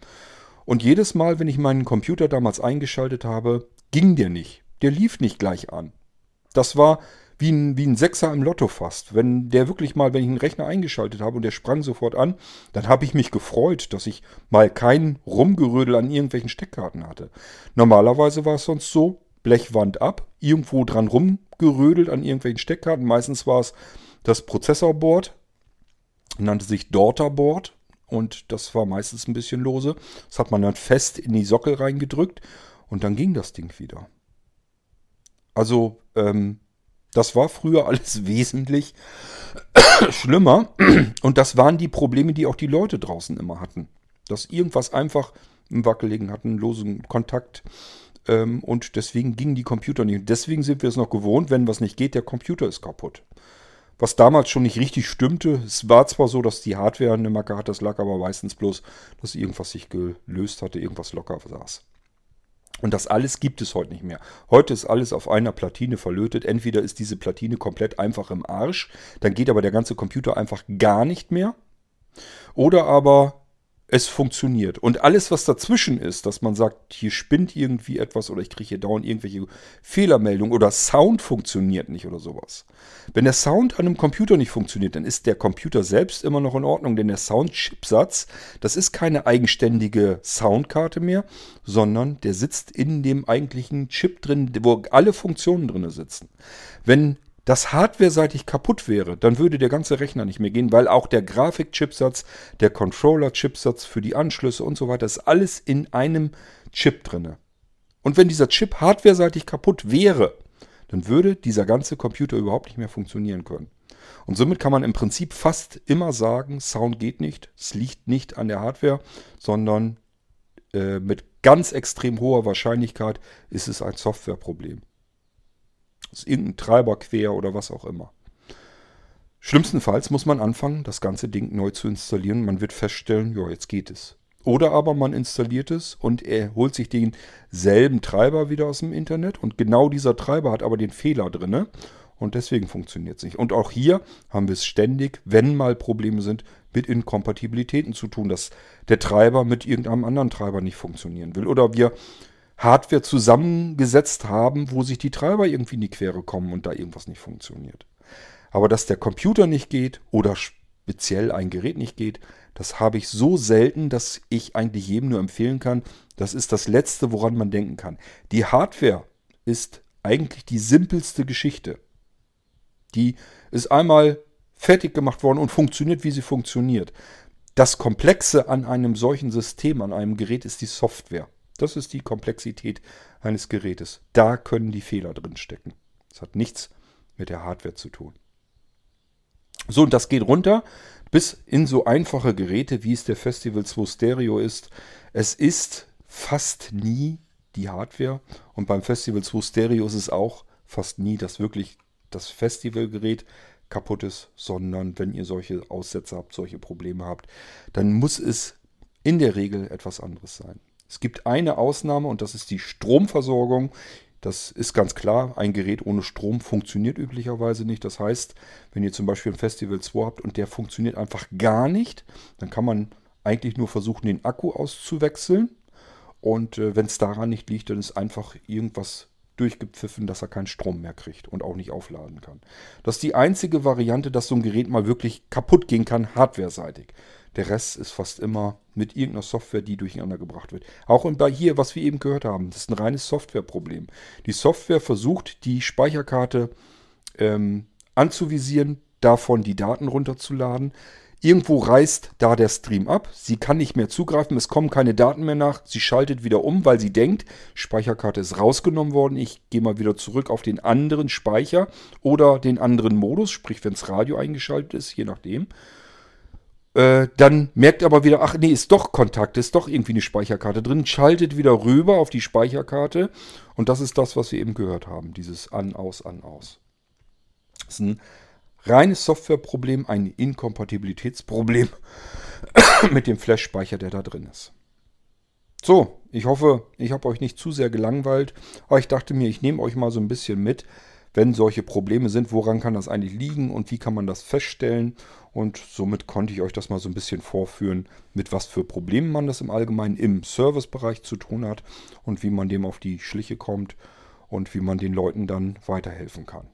Und jedes Mal, wenn ich meinen Computer damals eingeschaltet habe, ging der nicht. Der lief nicht gleich an. Das war wie ein, wie ein Sechser im Lotto fast. Wenn der wirklich mal, wenn ich einen Rechner eingeschaltet habe und der sprang sofort an, dann habe ich mich gefreut, dass ich mal kein Rumgerödel an irgendwelchen Steckkarten hatte. Normalerweise war es sonst so, Blechwand ab, irgendwo dran rumgerödelt an irgendwelchen Steckkarten. Meistens war es das Prozessorboard, nannte sich Daughterboard und das war meistens ein bisschen lose. Das hat man dann fest in die Sockel reingedrückt und dann ging das Ding wieder. Also, ähm, das war früher alles wesentlich schlimmer und das waren die Probleme, die auch die Leute draußen immer hatten. Dass irgendwas einfach im Wackeligen hatten, losen Kontakt ähm, und deswegen gingen die Computer nicht. Deswegen sind wir es noch gewohnt, wenn was nicht geht, der Computer ist kaputt. Was damals schon nicht richtig stimmte. Es war zwar so, dass die Hardware eine Macke hat, das lag aber meistens bloß, dass irgendwas sich gelöst hatte, irgendwas locker saß. Und das alles gibt es heute nicht mehr. Heute ist alles auf einer Platine verlötet. Entweder ist diese Platine komplett einfach im Arsch, dann geht aber der ganze Computer einfach gar nicht mehr. Oder aber es funktioniert. Und alles, was dazwischen ist, dass man sagt, hier spinnt irgendwie etwas oder ich kriege hier dauernd irgendwelche Fehlermeldungen oder Sound funktioniert nicht oder sowas. Wenn der Sound an einem Computer nicht funktioniert, dann ist der Computer selbst immer noch in Ordnung, denn der Soundchipsatz, das ist keine eigenständige Soundkarte mehr, sondern der sitzt in dem eigentlichen Chip drin, wo alle Funktionen drin sitzen. Wenn das hardware-seitig kaputt wäre, dann würde der ganze Rechner nicht mehr gehen, weil auch der Grafik-Chipsatz, der Controller-Chipsatz für die Anschlüsse und so weiter ist alles in einem Chip drinne. Und wenn dieser Chip hardware-seitig kaputt wäre, dann würde dieser ganze Computer überhaupt nicht mehr funktionieren können. Und somit kann man im Prinzip fast immer sagen, Sound geht nicht, es liegt nicht an der Hardware, sondern äh, mit ganz extrem hoher Wahrscheinlichkeit ist es ein Softwareproblem. Ist irgendein Treiber quer oder was auch immer. Schlimmstenfalls muss man anfangen, das ganze Ding neu zu installieren. Man wird feststellen, ja, jetzt geht es. Oder aber man installiert es und er holt sich denselben Treiber wieder aus dem Internet und genau dieser Treiber hat aber den Fehler drin und deswegen funktioniert es nicht. Und auch hier haben wir es ständig, wenn mal Probleme sind, mit Inkompatibilitäten zu tun, dass der Treiber mit irgendeinem anderen Treiber nicht funktionieren will. Oder wir Hardware zusammengesetzt haben, wo sich die Treiber irgendwie in die Quere kommen und da irgendwas nicht funktioniert. Aber dass der Computer nicht geht oder speziell ein Gerät nicht geht, das habe ich so selten, dass ich eigentlich jedem nur empfehlen kann, das ist das Letzte, woran man denken kann. Die Hardware ist eigentlich die simpelste Geschichte. Die ist einmal fertig gemacht worden und funktioniert, wie sie funktioniert. Das Komplexe an einem solchen System, an einem Gerät ist die Software. Das ist die Komplexität eines Gerätes. Da können die Fehler drin stecken. Das hat nichts mit der Hardware zu tun. So, und das geht runter bis in so einfache Geräte, wie es der Festival 2 Stereo ist. Es ist fast nie die Hardware und beim Festival 2 Stereo ist es auch fast nie, dass wirklich das Festivalgerät kaputt ist, sondern wenn ihr solche Aussätze habt, solche Probleme habt, dann muss es in der Regel etwas anderes sein. Es gibt eine Ausnahme und das ist die Stromversorgung. Das ist ganz klar, ein Gerät ohne Strom funktioniert üblicherweise nicht. Das heißt, wenn ihr zum Beispiel ein Festival 2 habt und der funktioniert einfach gar nicht, dann kann man eigentlich nur versuchen, den Akku auszuwechseln. Und äh, wenn es daran nicht liegt, dann ist einfach irgendwas durchgepfiffen, dass er keinen Strom mehr kriegt und auch nicht aufladen kann. Das ist die einzige Variante, dass so ein Gerät mal wirklich kaputt gehen kann, hardware-seitig. Der Rest ist fast immer mit irgendeiner Software, die durcheinander gebracht wird. Auch bei hier, was wir eben gehört haben, das ist ein reines Softwareproblem. Die Software versucht, die Speicherkarte ähm, anzuvisieren, davon die Daten runterzuladen. Irgendwo reißt da der Stream ab. Sie kann nicht mehr zugreifen. Es kommen keine Daten mehr nach. Sie schaltet wieder um, weil sie denkt, Speicherkarte ist rausgenommen worden. Ich gehe mal wieder zurück auf den anderen Speicher oder den anderen Modus, sprich, wenn das Radio eingeschaltet ist, je nachdem. Äh, dann merkt aber wieder, ach nee, ist doch Kontakt, ist doch irgendwie eine Speicherkarte drin, schaltet wieder rüber auf die Speicherkarte und das ist das, was wir eben gehört haben, dieses An, Aus, An, Aus. Das ist ein reines Softwareproblem, ein Inkompatibilitätsproblem mit dem Flash-Speicher, der da drin ist. So, ich hoffe, ich habe euch nicht zu sehr gelangweilt, aber ich dachte mir, ich nehme euch mal so ein bisschen mit, wenn solche Probleme sind, woran kann das eigentlich liegen und wie kann man das feststellen. Und somit konnte ich euch das mal so ein bisschen vorführen, mit was für Problemen man das im Allgemeinen im Servicebereich zu tun hat und wie man dem auf die Schliche kommt und wie man den Leuten dann weiterhelfen kann.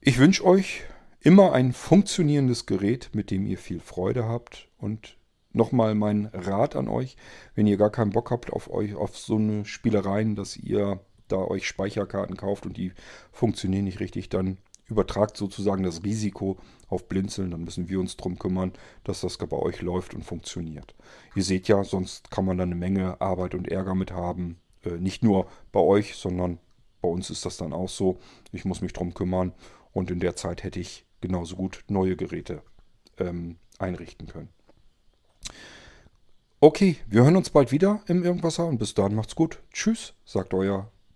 Ich wünsche euch immer ein funktionierendes Gerät, mit dem ihr viel Freude habt und nochmal mein Rat an euch, wenn ihr gar keinen Bock habt auf euch auf so eine Spielereien, dass ihr da euch Speicherkarten kauft und die funktionieren nicht richtig, dann übertragt sozusagen das Risiko auf Blinzeln. Dann müssen wir uns darum kümmern, dass das bei euch läuft und funktioniert. Ihr seht ja, sonst kann man da eine Menge Arbeit und Ärger mit haben. Äh, nicht nur bei euch, sondern bei uns ist das dann auch so. Ich muss mich darum kümmern und in der Zeit hätte ich genauso gut neue Geräte ähm, einrichten können. Okay, wir hören uns bald wieder im Irgendwasser und bis dann macht's gut. Tschüss, sagt euer